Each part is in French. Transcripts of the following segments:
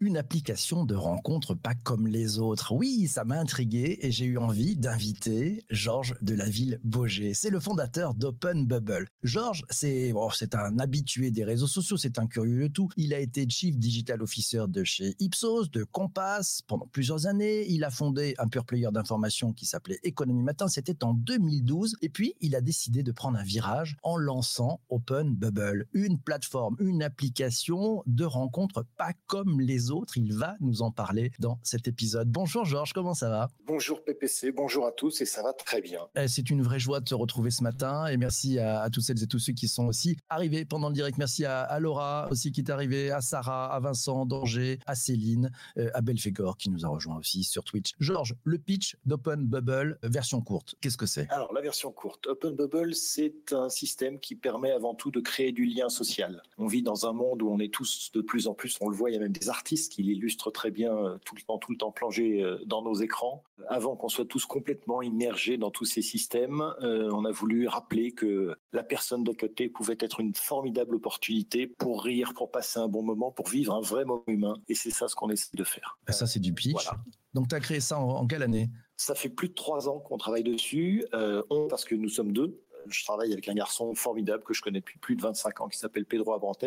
une application de rencontre pas comme les autres. Oui, ça m'a intrigué et j'ai eu envie d'inviter Georges de la ville Beaugé. C'est le fondateur d'Open Bubble. Georges, c'est c'est un habitué des réseaux sociaux, c'est un curieux de tout. Il a été Chief Digital Officer de chez Ipsos, de Compass pendant plusieurs années. Il a fondé un pure player d'information qui s'appelait Économie Matin. C'était en 2012. Et puis, il a décidé de prendre un virage en lançant Open Bubble, une plateforme, une application de rencontre pas comme les autres. Il va nous en parler dans cet épisode. Bonjour Georges, comment ça va? Bonjour PPC, bonjour à tous et ça va très bien. Eh, c'est une vraie joie de te retrouver ce matin et merci à, à toutes celles et tous ceux qui sont aussi arrivés pendant le direct. Merci à, à Laura aussi qui est arrivée, à Sarah, à Vincent, Danger, à Céline, euh, à Belfegor qui nous a rejoint aussi sur Twitch. Georges, le pitch d'Open Bubble, version courte, qu'est-ce que c'est? Alors la version courte, Open Bubble, c'est un système qui permet avant tout de créer du lien social. On vit dans un monde où on est tous de plus en plus, on le voit, il y a même des artistes qui l'illustrent très bien euh, tout le temps, tout le temps plongés euh, dans nos écrans. Avant qu'on soit tous complètement immergés dans tous ces systèmes, euh, on a voulu rappeler que la personne de côté pouvait être une formidable opportunité pour rire, pour passer un bon moment, pour vivre un vrai moment humain. Et c'est ça ce qu'on essaie de faire. Ben, Ça, c'est du pitch. Voilà. Donc, tu as créé ça en, en quelle année? Ça fait plus de trois ans qu'on travaille dessus. Euh, on, parce que nous sommes deux. Je travaille avec un garçon formidable que je connais depuis plus de 25 ans qui s'appelle Pedro Abrantes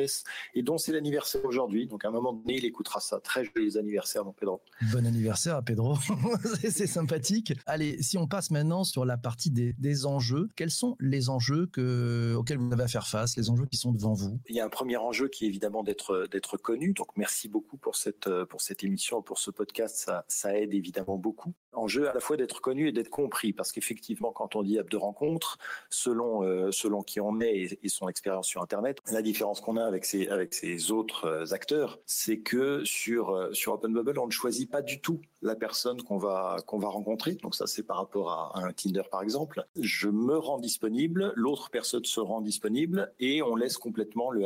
et dont c'est l'anniversaire aujourd'hui. Donc à un moment donné, il écoutera ça. Très joyeux anniversaire, mon Pedro. Bon anniversaire à Pedro, c'est sympathique. Allez, si on passe maintenant sur la partie des, des enjeux, quels sont les enjeux que, auxquels vous avez à faire face, les enjeux qui sont devant vous? Il y a un premier enjeu qui est évidemment d'être d'être connu. Donc merci beaucoup pour cette pour cette émission, pour ce podcast. Ça ça aide évidemment beaucoup. Enjeu à la fois d'être connu et d'être compris, parce qu'effectivement, quand on dit app de rencontre, selon euh, selon qui on est et, son expérience sur Internet, la différence qu'on a avec ces avec ces autres euh, acteurs, c'est que sur euh, sur Open Bubble, on ne choisit pas du tout la personne qu'on va qu'on va rencontrer. Donc ça, c'est par rapport à, un Tinder par exemple. Je me rends disponible, l'autre personne se rend disponible et on laisse complètement le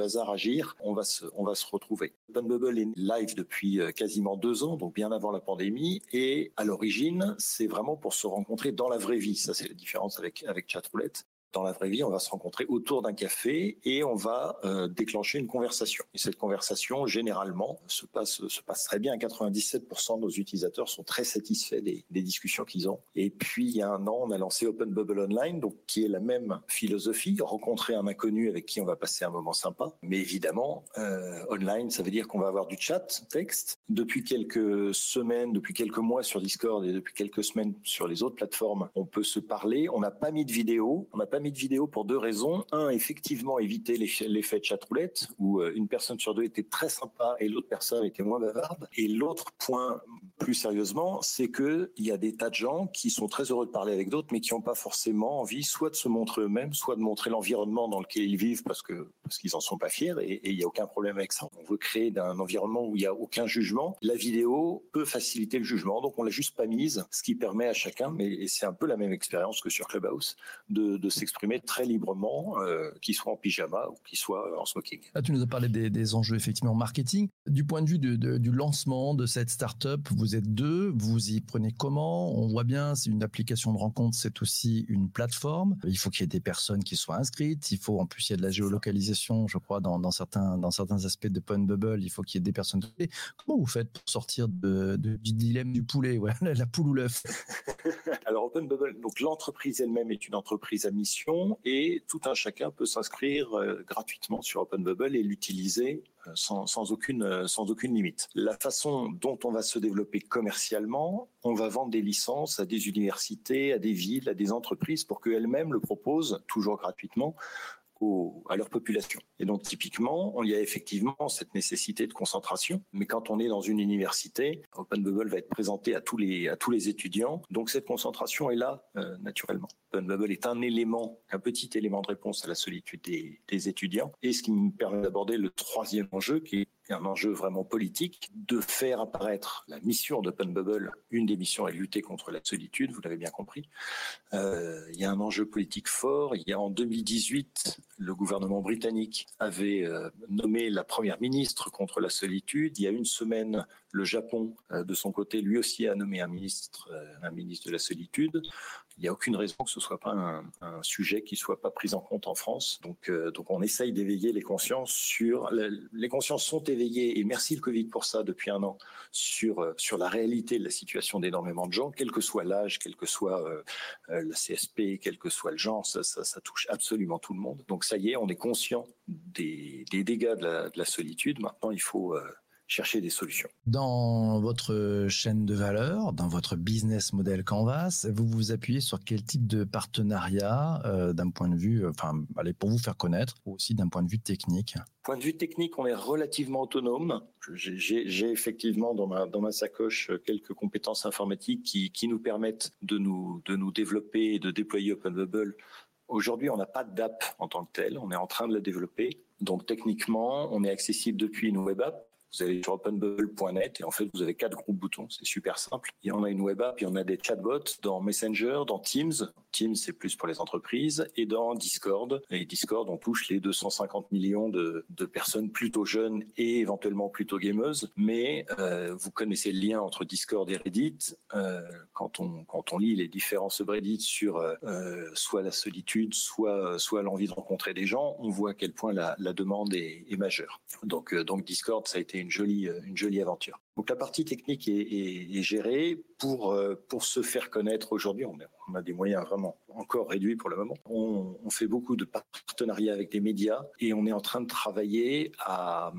hasard agir. On va se on va se retrouver. Open Bubble est live depuis euh, quasiment deux ans, donc bien avant la pandémie et à l'origine, c'est vraiment pour se rencontrer dans la vraie vie. Ça, c'est la différence avec, avec Chatroulette. Dans la vraie vie, on va se rencontrer autour d'un café et on va euh, déclencher une conversation. Et cette conversation, généralement, se passe, se passe très bien. 97% de nos utilisateurs sont très satisfaits des, des discussions qu'ils ont. Et puis, il y a un an, on a lancé Open Bubble Online, donc qui est la même philosophie, rencontrer un inconnu avec qui on va passer un moment sympa. Mais évidemment, euh, online, ça veut dire qu'on va avoir du chat, texte. Depuis quelques semaines, depuis quelques mois sur Discord et depuis quelques semaines sur les autres plateformes, on peut se parler. On n'a pas mis de vidéo. On n'a pas mis de vidéo pour deux raisons. Un, effectivement, éviter l'effet de chatroulette où euh, une personne sur deux était très sympa et l'autre personne était moins bavarde. Et l'autre point, plus sérieusement, c'est que il y a des tas de gens qui sont très heureux de parler avec d'autres, mais qui n'ont pas forcément envie soit de se montrer eux-mêmes, soit de montrer l'environnement dans lequel ils vivent parce que parce qu'ils en sont pas fiers et il y a aucun problème avec ça. On veut créer un environnement où il y a aucun jugement. La vidéo peut faciliter le jugement, donc on l'a juste pas mise, ce qui permet à chacun, mais c'est un peu la même expérience que sur Clubhouse, de, s'exprimer très librement, euh, qu'il soit en pyjama ou qu'il soit en smoking. Là, tu nous as parlé des, enjeux effectivement marketing. Du point de vue du lancement de cette startup, êtes deux, vous y prenez comment? On voit bien, c'est une application de rencontre, c'est aussi une plateforme. Il faut qu'il y ait des personnes qui soient inscrites. Il faut en plus il y a de la géolocalisation, je crois, dans, dans certains dans certains aspects de Pun Bubble. Il faut qu'il y ait des personnes. Comment vous faites pour sortir de, de du dilemme du poulet, ouais, la poule ou l'œuf? Alors Open Bubble, donc l'entreprise elle-même est une entreprise à mission et tout un chacun peut s'inscrire euh, gratuitement sur Open Bubble et l'utiliser sans, aucune euh, aucune limite. La façon dont on va se développer commercialement, on va vendre des licences à des universités, à des villes, à des entreprises pour qu'elles-mêmes le proposent toujours gratuitement à leur population. Et donc typiquement, il y a effectivement cette nécessité de concentration, mais quand on est dans une université, Open Bubble va être présenté à tous les à tous les étudiants, donc cette concentration est là euh, naturellement. Open Bubble est un élément, un petit élément de réponse à la solitude des, des étudiants, et ce qui me permet d'aborder le troisième enjeu qui est un enjeu vraiment politique, de faire apparaître la mission d'Open Bubble. Une des missions est lutter contre la solitude, vous l'avez bien compris. Euh, il y a un enjeu politique fort. Il y a en 2018, le gouvernement britannique avait euh, nommé la première ministre contre la solitude. Il y a une semaine, le Japon, euh, de son côté, lui aussi a nommé un ministre, un ministre de la solitude. Il n'y a aucune raison que ce soit pas un, sujet qui soit pas pris en compte en France. Donc, euh, donc on essaye d'éveiller les consciences sur les consciences sont éveillées et merci le Covid pour ça depuis un an sur euh, sur la réalité de la situation d'énormément de gens, quel que soit l'âge, quel que soit euh, la CSP, quel que soit le genre, ça, ça, touche absolument tout le monde. Donc ça y est, on est conscient des, des dégâts de la solitude. Maintenant, il faut chercher des solutions. Dans votre chaîne de valeur, dans votre business model Canvas, vous vous appuyez sur quel type de partenariat euh, d'un point de vue, euh, enfin, allez, pour vous faire connaître, ou aussi d'un point de vue technique? Point de vue technique, on est relativement autonome. J'ai effectivement dans ma, dans ma sacoche quelques compétences informatiques qui, qui nous permettent de nous, de nous développer et de déployer OpenBubble Aujourd'hui, on n'a pas d'app en tant que tel. On est en train de la développer. Donc, techniquement, on est accessible depuis une web app. Vous allez sur openbubble.net et en fait, vous avez quatre groupes boutons. C'est super simple. Il y en a une web app, il y en a des chatbots dans Messenger, dans Teams. Teams, c'est plus pour les entreprises et dans Discord. Et Discord, on touche les 250 millions de, personnes plutôt jeunes et éventuellement plutôt gameuses. Mais euh, vous connaissez le lien entre Discord et Reddit. Euh, quand on lit les différents subreddits sur euh, soit la solitude, soit l'envie de rencontrer des gens, on voit à quel point la, demande est, majeure. Donc donc Discord, ça a été une jolie, euh, une jolie aventure. Donc la partie technique est, gérée pour euh, pour se faire connaître. Aujourd'hui, on, on, a des moyens vraiment encore réduits pour le moment. On, on fait beaucoup de partenariats avec des médias et on est en train de travailler à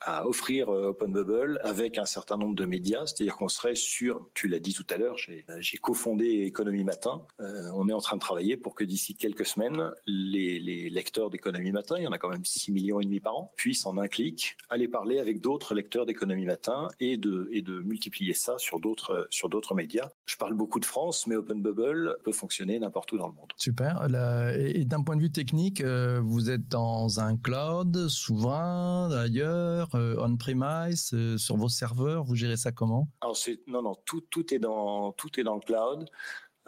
à offrir euh, Open Bubble avec un certain nombre de médias, c'est-à-dire qu'on serait sur, tu l'as dit tout à l'heure, j'ai cofondé Économie Matin. Euh, on est en train de travailler pour que d'ici quelques semaines, les, lecteurs d'Économie Matin, il y en a quand même 6 millions et demi par an, puissent en un clic aller parler avec d'autres lecteurs d'Économie Matin et de, multiplier ça sur d'autres médias. Je parle beaucoup de France, mais Open Bubble peut fonctionner n'importe où dans le monde. Super. Et d'un point de vue technique, euh, vous êtes dans un cloud souverain d'ailleurs euh, on-premise, euh, sur vos serveurs Vous gérez ça comment? Non non tout tout est dans tout est dans le cloud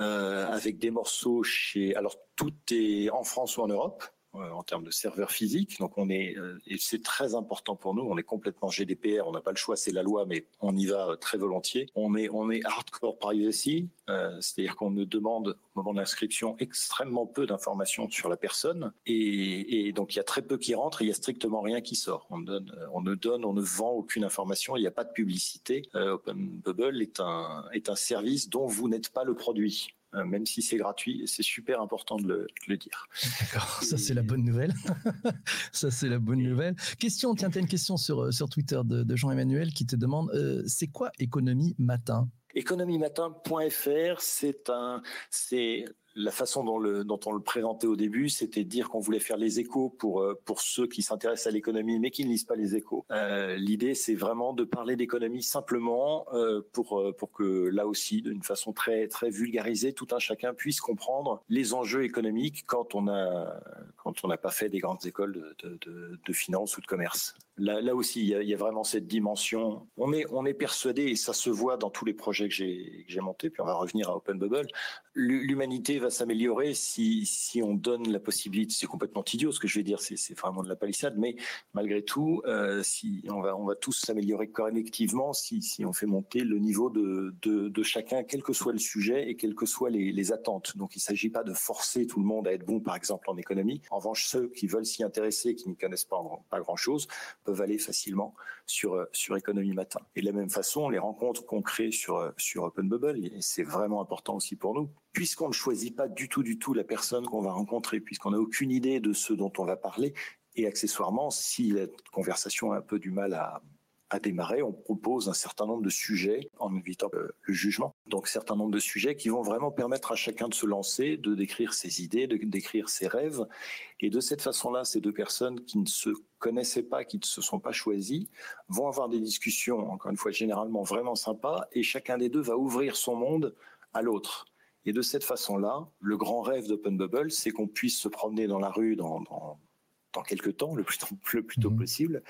euh, avec des morceaux chez alors tout est en France ou en Europe. euh, en termes de serveurs physiques. Donc on est euh, et c'est très important pour nous. On est complètement GDPR. On n'a pas le choix, c'est la loi, mais on y va très volontiers. On est on est hardcore privacy, euh, c'est-à-dire qu'on ne demande au moment de l'inscription extrêmement peu d'informations sur la personne et, donc il y a très peu qui rentre. Il y a strictement rien qui sort. On donne, on ne donne, on ne vend aucune information. Il n'y a pas de publicité. Euh, OpenBubble est un est un service dont vous n'êtes pas le produit. Euh, même si c'est gratuit. C'est super important de le, de le dire. D'accord, ça c'est la bonne nouvelle. ça c'est la bonne nouvelle. Question, tiens, tu as une question sur, euh, sur Twitter de, de Jean-Emmanuel qui te demande euh, c'est quoi économie matin? Économiematin.fr, c'est un, c'est la façon dont, le, dont on le présentait au début, c'était de dire qu'on voulait faire les échos pour euh, pour ceux qui s'intéressent à l'économie, mais qui ne lisent pas les échos. Euh, L'idée, c'est vraiment de parler d'économie simplement euh, pour euh, pour que là aussi, d'une façon très très vulgarisée, tout un chacun puisse comprendre les enjeux économiques quand on n'a pas fait des grandes écoles de, de, de, de finance ou de commerce. Là, là aussi, il y, a, vraiment cette dimension. On est on est persuadé et ça se voit dans tous les projets que j'ai montés. Puis on va revenir à Open Bubble. L'humanité va s'améliorer si, si on donne la possibilité. C'est complètement idiot ce que je vais dire, c'est vraiment de la palissade, mais malgré tout, euh, si on va, on va tous s'améliorer collectivement si, si on fait monter le niveau de, de, chacun, quel que soit le sujet et quelles que soient les, attentes. Donc il ne s'agit pas de forcer tout le monde à être bon, par exemple, en économie. En revanche, ceux qui veulent s'y intéresser, qui n'y connaissent pas, pas grand-chose, peuvent aller facilement sur, sur Économie Matin. Et de la même façon, les rencontres qu'on crée sur, sur Open Bubble, c'est vraiment important aussi pour nous, puisqu'on ne choisit pas du tout, du tout la personne qu'on va rencontrer, puisqu'on n'a aucune idée de ce dont on va parler, et accessoirement, si la conversation a un peu du mal à, démarrer, on propose un certain nombre de sujets en évitant le, le jugement. Donc, certain nombre de sujets qui vont vraiment permettre à chacun de se lancer, de décrire ses idées, de décrire ses rêves. Et de cette façon-là, ces deux personnes qui ne se connaissaient pas, qui ne se sont pas choisies, vont avoir des discussions, encore une fois, généralement vraiment sympas, et chacun des deux va ouvrir son monde à l'autre. Et de cette façon-là, le grand rêve d'Open Bubble, c'est qu'on puisse se promener dans la rue dans, dans, dans quelques temps, le plus tôt, le plus tôt mmh. possible,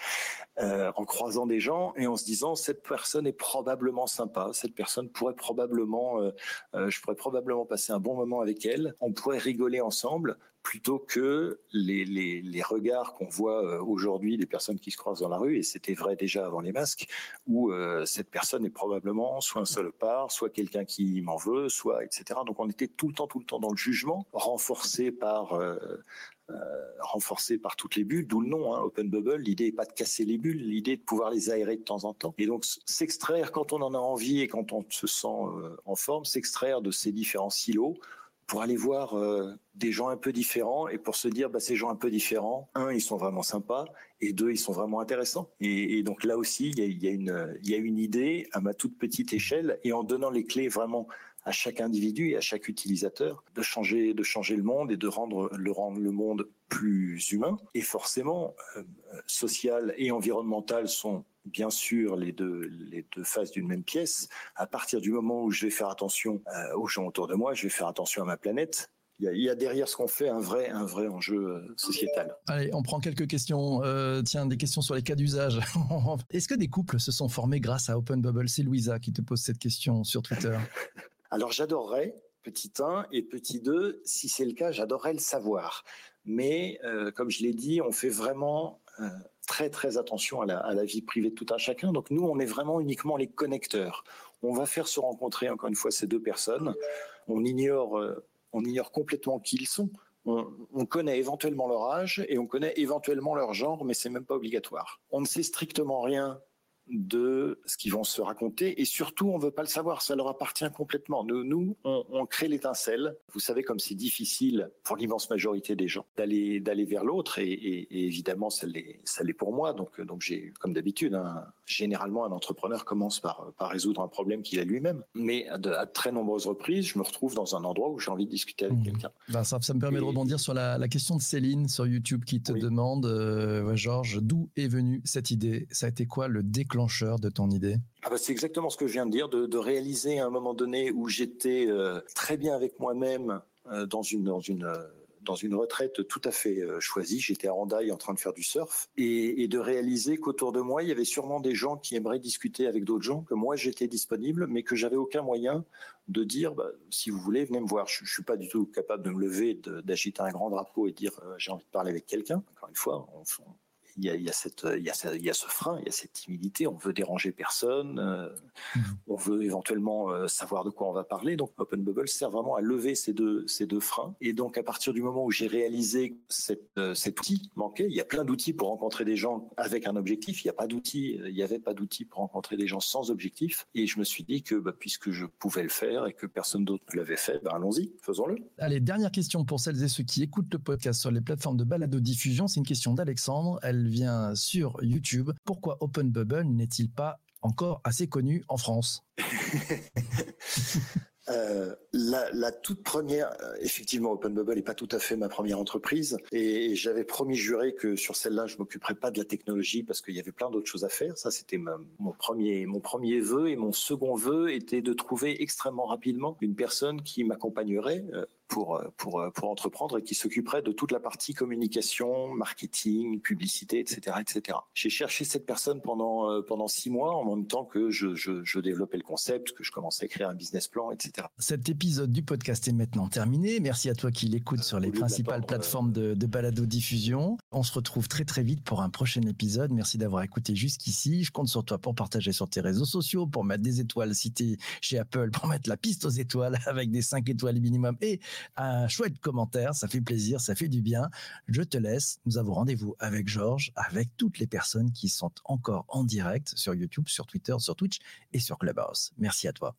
euh, en croisant des gens et en se disant cette personne est probablement sympa, cette personne pourrait probablement, euh, euh, je pourrais probablement passer un bon moment avec elle, on pourrait rigoler ensemble plutôt que les, les, regards qu'on voit euh, aujourd'hui des personnes qui se croisent dans la rue, et c'était vrai déjà avant les masques, où euh, cette personne est probablement soit un salopard, soit quelqu'un qui m'en veut, soit etc. Donc on était tout le temps, tout le temps dans le jugement, renforcé par euh, renforcé par toutes les bulles, d'où le nom, hein, Open Bubble. L'idée n'est pas de casser les bulles, l'idée de pouvoir les aérer de temps en temps. Et donc s'extraire quand on en a envie et quand on se sent en forme, s'extraire de ces différents silos pour aller voir euh, des gens un peu différents et pour se dire bah, ces gens un peu différents, un, ils sont vraiment sympas et deux, ils sont vraiment intéressants. Et, donc là aussi, il y a, une, il y a une idée à ma toute petite échelle et en donnant les clés vraiment à chaque individu et à chaque utilisateur de changer, de changer le monde et de rendre le, rendre le monde plus humain. Et forcément, euh, social et environnemental sont bien sûr les deux, les deux faces d'une même pièce. À partir du moment où je vais faire attention euh, aux gens autour de moi, je vais faire attention à ma planète. Il y a, derrière ce qu'on fait un vrai, un vrai enjeu euh, sociétal. Allez, on prend quelques questions. Euh, tiens, des questions sur les cas d'usage. Est-ce que des couples se sont formés grâce à Open Bubble C'est Louisa qui te pose cette question sur Twitter. Alors j'adorerais, petit 1 et petit 2, si c'est le cas, j'adorerais le savoir. Mais comme je l'ai dit, on fait vraiment très très attention à la, vie privée de tout un chacun. Donc nous, on est vraiment uniquement les connecteurs. On va faire se rencontrer encore une fois ces deux personnes. On ignore, euh, on ignore complètement qui ils sont. On, on, connaît éventuellement leur âge et on connaît éventuellement leur genre, mais c'est même pas obligatoire. On ne sait strictement rien de ce qu'ils vont se raconter et surtout on veut pas le savoir, ça leur appartient complètement. Nous, nous on, crée l'étincelle. Vous savez comme c'est difficile pour l'immense majorité des gens d'aller d'aller vers l'autre et, évidemment ça l'est ça l'est pour moi. Donc donc j'ai comme d'habitude hein, généralement un entrepreneur commence par par résoudre un problème qu'il a lui-même, mais à de, très nombreuses reprises je me retrouve dans un endroit où j'ai envie de discuter avec mmh. quelqu'un. Ben, ça, ça me permet de rebondir sur la, la, question de Céline sur YouTube qui te demande euh, Georges d'où est venue cette idée? Ça a été quoi le de ton idée? Ah bah, c'est exactement ce que je viens de dire, de, réaliser à un moment donné où j'étais euh, très bien avec moi-même euh, euh, dans une retraite tout à fait choisie. J'étais à Randaï en train de faire du surf et, de réaliser qu'autour de moi, il y avait sûrement des gens qui aimeraient discuter avec d'autres gens, que moi j'étais disponible, mais que j'avais aucun moyen de dire, bah, si vous voulez, venez me voir. Je, ne suis pas du tout capable de me lever, d'agiter un grand drapeau et dire j'ai envie de parler avec quelqu'un. Encore une fois, on, il y a, il y a, cette, il y a, il y a ce frein, il y a cette timidité. On veut déranger personne. Euh, mmh. On veut éventuellement euh, savoir de quoi on va parler. Donc, Open Bubble sert vraiment à lever ces deux, ces deux freins. Et donc, à partir du moment où j'ai réalisé cette, euh, cet outil manquait, il y a plein d'outils pour rencontrer des gens avec un objectif. Il n'y a pas d'outils, il n'y avait pas d'outils pour rencontrer des gens sans objectif. Et je me suis dit que, bah, puisque je pouvais le faire et que personne d'autre ne l'avait fait, bah, allons-y, faisons-le. Allez, dernière question pour celles et ceux qui écoutent le podcast sur les plateformes de balado diffusion. C'est une question d'Alexandre. Elle vient sur YouTube. Pourquoi Open Bubble n'est-il pas encore assez connu en France? Euh, la, toute première, euh, effectivement, Open Bubble n'est pas tout à fait ma première entreprise et j'avais promis juré que sur celle-là, je m'occuperais pas de la technologie parce qu'il y avait plein d'autres choses à faire. Ça, c'était mon premier, mon premier vœu et mon second vœu était de trouver extrêmement rapidement une personne qui m'accompagnerait euh, pour, pour, pour entreprendre et qui s'occuperait de toute la partie communication, marketing, publicité, etc., etc. J'ai cherché cette personne pendant, pendant six mois en même temps que je, je, je développais le concept, que je commençais à écrire un business plan, etc. Cet épisode du podcast est maintenant terminé. Merci à toi qui l'écoutes sur les principales plateformes de, de balado diffusion. On se retrouve très très vite pour un prochain épisode. Merci d'avoir écouté jusqu'ici. Je compte sur toi pour partager sur tes réseaux sociaux, pour mettre des étoiles citées chez Apple, pour mettre la piste aux étoiles avec des 5 étoiles minimum et un chouette commentaire. Ça fait plaisir, ça fait du bien. Je te laisse. Nous avons rendez-vous avec Georges, avec toutes les personnes qui sont encore en direct sur YouTube, sur Twitter, sur Twitch et sur Clubhouse. Merci à toi.